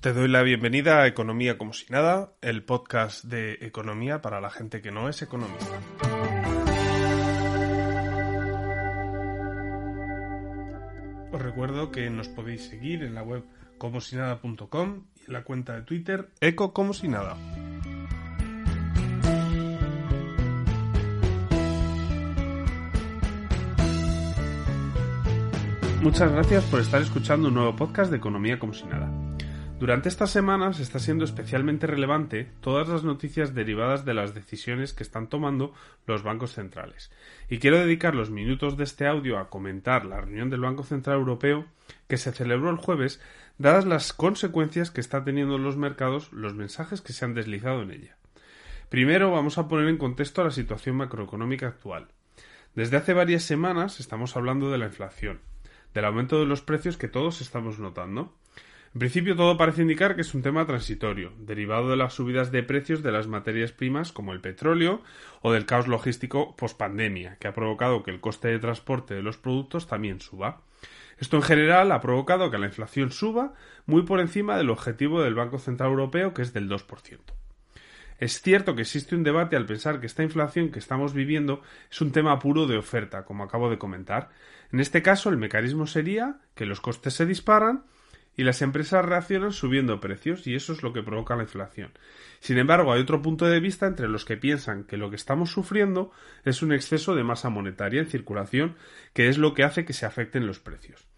Te doy la bienvenida a Economía como si nada, el podcast de economía para la gente que no es economista. Os recuerdo que nos podéis seguir en la web comosinada.com y en la cuenta de Twitter eco como si nada. Muchas gracias por estar escuchando un nuevo podcast de Economía como si nada. Durante estas semanas está siendo especialmente relevante todas las noticias derivadas de las decisiones que están tomando los bancos centrales. Y quiero dedicar los minutos de este audio a comentar la reunión del Banco Central Europeo que se celebró el jueves, dadas las consecuencias que está teniendo en los mercados los mensajes que se han deslizado en ella. Primero vamos a poner en contexto la situación macroeconómica actual. Desde hace varias semanas estamos hablando de la inflación, del aumento de los precios que todos estamos notando, en principio todo parece indicar que es un tema transitorio, derivado de las subidas de precios de las materias primas como el petróleo o del caos logístico pospandemia, que ha provocado que el coste de transporte de los productos también suba. Esto en general ha provocado que la inflación suba muy por encima del objetivo del Banco Central Europeo, que es del 2%. Es cierto que existe un debate al pensar que esta inflación que estamos viviendo es un tema puro de oferta, como acabo de comentar. En este caso, el mecanismo sería que los costes se disparan y las empresas reaccionan subiendo precios y eso es lo que provoca la inflación. Sin embargo, hay otro punto de vista entre los que piensan que lo que estamos sufriendo es un exceso de masa monetaria en circulación que es lo que hace que se afecten los precios.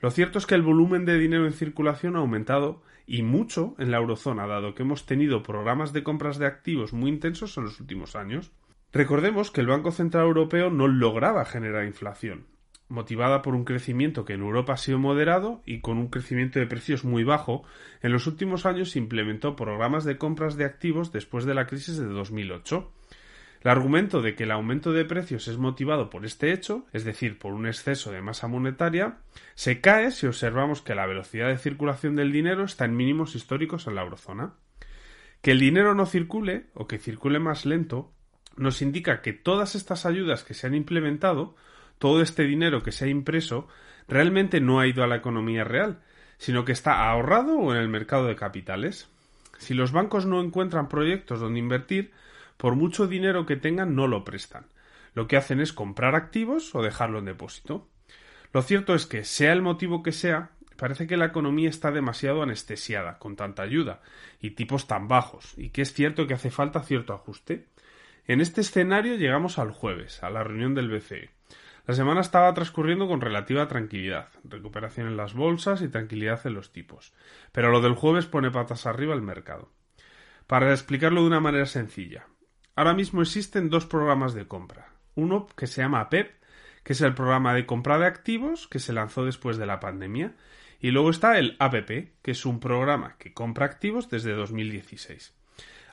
Lo cierto es que el volumen de dinero en circulación ha aumentado y mucho en la eurozona, dado que hemos tenido programas de compras de activos muy intensos en los últimos años. Recordemos que el Banco Central Europeo no lograba generar inflación motivada por un crecimiento que en Europa ha sido moderado y con un crecimiento de precios muy bajo, en los últimos años se implementó programas de compras de activos después de la crisis de 2008. El argumento de que el aumento de precios es motivado por este hecho, es decir, por un exceso de masa monetaria, se cae si observamos que la velocidad de circulación del dinero está en mínimos históricos en la eurozona. Que el dinero no circule o que circule más lento nos indica que todas estas ayudas que se han implementado todo este dinero que se ha impreso realmente no ha ido a la economía real, sino que está ahorrado o en el mercado de capitales. Si los bancos no encuentran proyectos donde invertir, por mucho dinero que tengan no lo prestan. Lo que hacen es comprar activos o dejarlo en depósito. Lo cierto es que, sea el motivo que sea, parece que la economía está demasiado anestesiada con tanta ayuda y tipos tan bajos, y que es cierto que hace falta cierto ajuste. En este escenario llegamos al jueves, a la reunión del BCE. La semana estaba transcurriendo con relativa tranquilidad, recuperación en las bolsas y tranquilidad en los tipos. Pero lo del jueves pone patas arriba el mercado. Para explicarlo de una manera sencilla, ahora mismo existen dos programas de compra. Uno que se llama PEP, que es el programa de compra de activos que se lanzó después de la pandemia, y luego está el APP, que es un programa que compra activos desde 2016.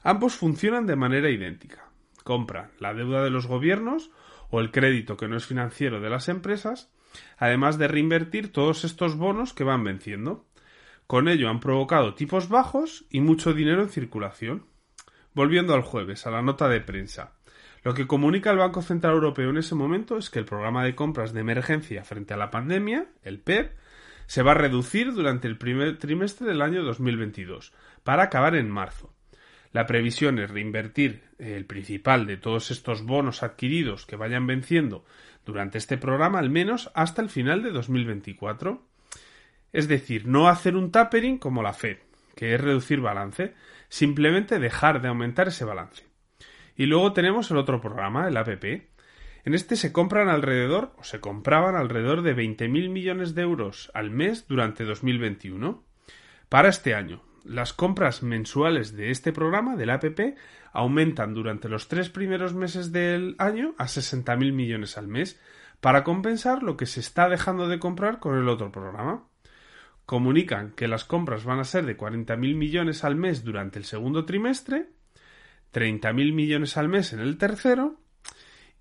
Ambos funcionan de manera idéntica. Compran la deuda de los gobiernos o el crédito que no es financiero de las empresas, además de reinvertir todos estos bonos que van venciendo. Con ello han provocado tipos bajos y mucho dinero en circulación. Volviendo al jueves, a la nota de prensa. Lo que comunica el Banco Central Europeo en ese momento es que el programa de compras de emergencia frente a la pandemia, el PEP, se va a reducir durante el primer trimestre del año 2022, para acabar en marzo. La previsión es reinvertir el principal de todos estos bonos adquiridos que vayan venciendo durante este programa al menos hasta el final de 2024. Es decir, no hacer un tapering como la Fed, que es reducir balance, simplemente dejar de aumentar ese balance. Y luego tenemos el otro programa, el APP. En este se compran alrededor, o se compraban alrededor de 20.000 millones de euros al mes durante 2021. Para este año, las compras mensuales de este programa, del APP, aumentan durante los tres primeros meses del año a 60.000 millones al mes, para compensar lo que se está dejando de comprar con el otro programa. comunican que las compras van a ser de 40.000 millones al mes durante el segundo trimestre, 30.000 millones al mes en el tercero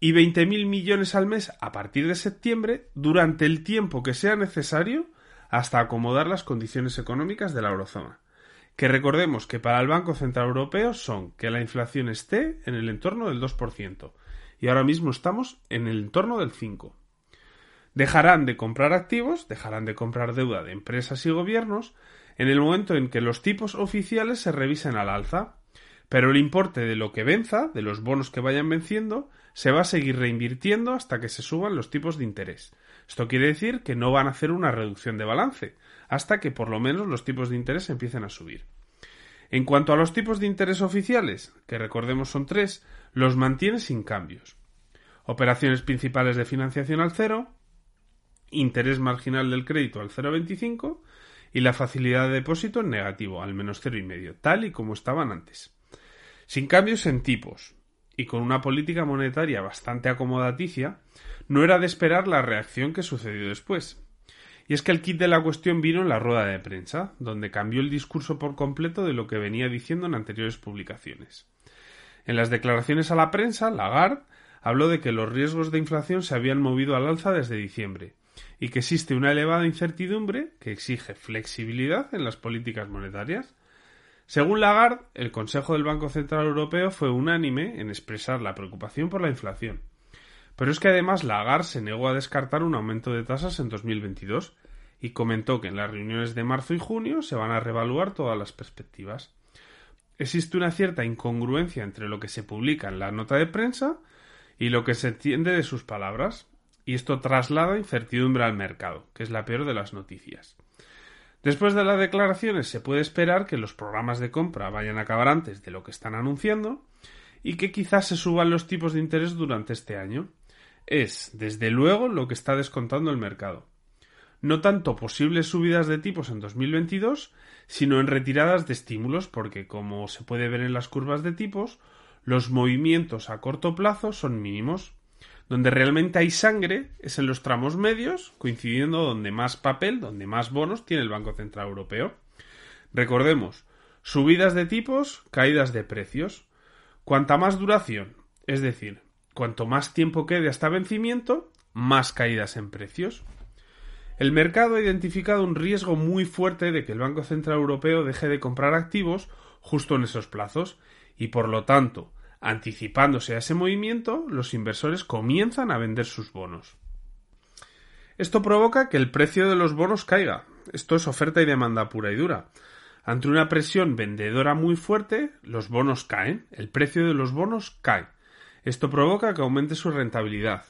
y 20.000 millones al mes a partir de septiembre durante el tiempo que sea necesario hasta acomodar las condiciones económicas de la eurozona. Que recordemos que para el Banco Central Europeo son que la inflación esté en el entorno del 2% y ahora mismo estamos en el entorno del 5%. Dejarán de comprar activos, dejarán de comprar deuda de empresas y gobiernos en el momento en que los tipos oficiales se revisen al alza, pero el importe de lo que venza, de los bonos que vayan venciendo, se va a seguir reinvirtiendo hasta que se suban los tipos de interés. Esto quiere decir que no van a hacer una reducción de balance, hasta que por lo menos los tipos de interés empiecen a subir. En cuanto a los tipos de interés oficiales, que recordemos son tres, los mantiene sin cambios. Operaciones principales de financiación al cero, interés marginal del crédito al 0,25 y la facilidad de depósito en negativo, al menos 0,5, tal y como estaban antes. Sin cambios en tipos y con una política monetaria bastante acomodaticia, no era de esperar la reacción que sucedió después. Y es que el kit de la cuestión vino en la rueda de prensa, donde cambió el discurso por completo de lo que venía diciendo en anteriores publicaciones. En las declaraciones a la prensa, Lagarde habló de que los riesgos de inflación se habían movido al alza desde diciembre y que existe una elevada incertidumbre que exige flexibilidad en las políticas monetarias. Según Lagarde, el Consejo del Banco Central Europeo fue unánime en expresar la preocupación por la inflación. Pero es que además Lagarde se negó a descartar un aumento de tasas en 2022 y comentó que en las reuniones de marzo y junio se van a reevaluar todas las perspectivas. Existe una cierta incongruencia entre lo que se publica en la nota de prensa y lo que se entiende de sus palabras, y esto traslada incertidumbre al mercado, que es la peor de las noticias. Después de las declaraciones se puede esperar que los programas de compra vayan a acabar antes de lo que están anunciando y que quizás se suban los tipos de interés durante este año. Es, desde luego, lo que está descontando el mercado. No tanto posibles subidas de tipos en 2022, sino en retiradas de estímulos, porque, como se puede ver en las curvas de tipos, los movimientos a corto plazo son mínimos. Donde realmente hay sangre es en los tramos medios, coincidiendo donde más papel, donde más bonos tiene el Banco Central Europeo. Recordemos, subidas de tipos, caídas de precios. Cuanta más duración, es decir, cuanto más tiempo quede hasta vencimiento, más caídas en precios. El mercado ha identificado un riesgo muy fuerte de que el Banco Central Europeo deje de comprar activos justo en esos plazos y por lo tanto Anticipándose a ese movimiento, los inversores comienzan a vender sus bonos. Esto provoca que el precio de los bonos caiga. Esto es oferta y demanda pura y dura. Ante una presión vendedora muy fuerte, los bonos caen, el precio de los bonos cae. Esto provoca que aumente su rentabilidad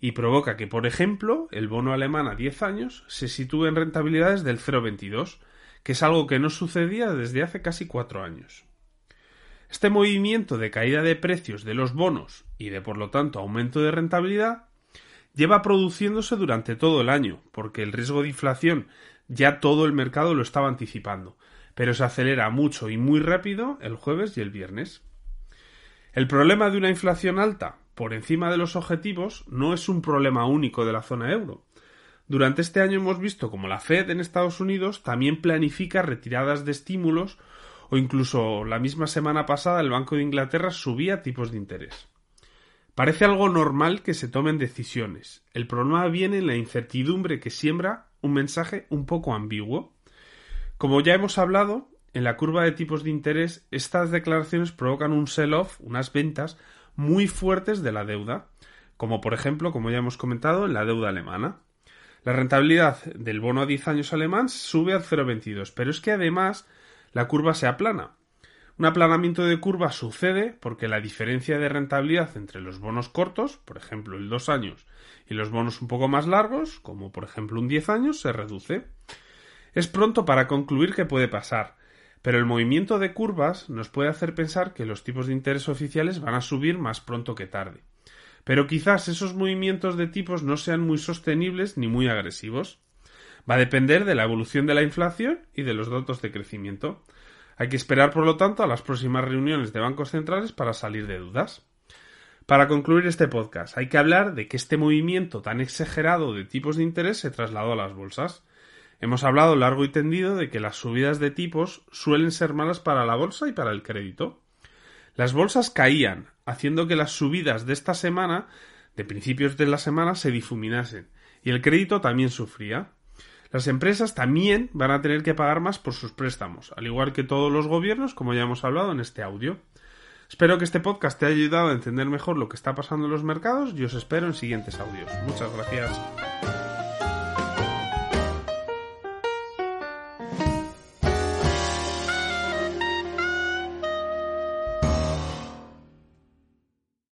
y provoca que, por ejemplo, el bono alemán a 10 años se sitúe en rentabilidades del 0,22, que es algo que no sucedía desde hace casi cuatro años. Este movimiento de caída de precios de los bonos y de por lo tanto aumento de rentabilidad lleva produciéndose durante todo el año, porque el riesgo de inflación ya todo el mercado lo estaba anticipando, pero se acelera mucho y muy rápido el jueves y el viernes. El problema de una inflación alta por encima de los objetivos no es un problema único de la zona euro. Durante este año hemos visto como la Fed en Estados Unidos también planifica retiradas de estímulos o incluso la misma semana pasada el Banco de Inglaterra subía tipos de interés. Parece algo normal que se tomen decisiones. El problema viene en la incertidumbre que siembra un mensaje un poco ambiguo. Como ya hemos hablado, en la curva de tipos de interés, estas declaraciones provocan un sell-off, unas ventas muy fuertes de la deuda, como por ejemplo, como ya hemos comentado, en la deuda alemana. La rentabilidad del bono a 10 años alemán sube al 0,22, pero es que además la curva se aplana. Un aplanamiento de curva sucede porque la diferencia de rentabilidad entre los bonos cortos, por ejemplo el 2 años, y los bonos un poco más largos, como por ejemplo un 10 años, se reduce. Es pronto para concluir qué puede pasar, pero el movimiento de curvas nos puede hacer pensar que los tipos de interés oficiales van a subir más pronto que tarde. Pero quizás esos movimientos de tipos no sean muy sostenibles ni muy agresivos. Va a depender de la evolución de la inflación y de los datos de crecimiento. Hay que esperar, por lo tanto, a las próximas reuniones de bancos centrales para salir de dudas. Para concluir este podcast, hay que hablar de que este movimiento tan exagerado de tipos de interés se trasladó a las bolsas. Hemos hablado largo y tendido de que las subidas de tipos suelen ser malas para la bolsa y para el crédito. Las bolsas caían, haciendo que las subidas de esta semana, de principios de la semana, se difuminasen, y el crédito también sufría. Las empresas también van a tener que pagar más por sus préstamos, al igual que todos los gobiernos, como ya hemos hablado en este audio. Espero que este podcast te haya ayudado a entender mejor lo que está pasando en los mercados y os espero en siguientes audios. Muchas gracias.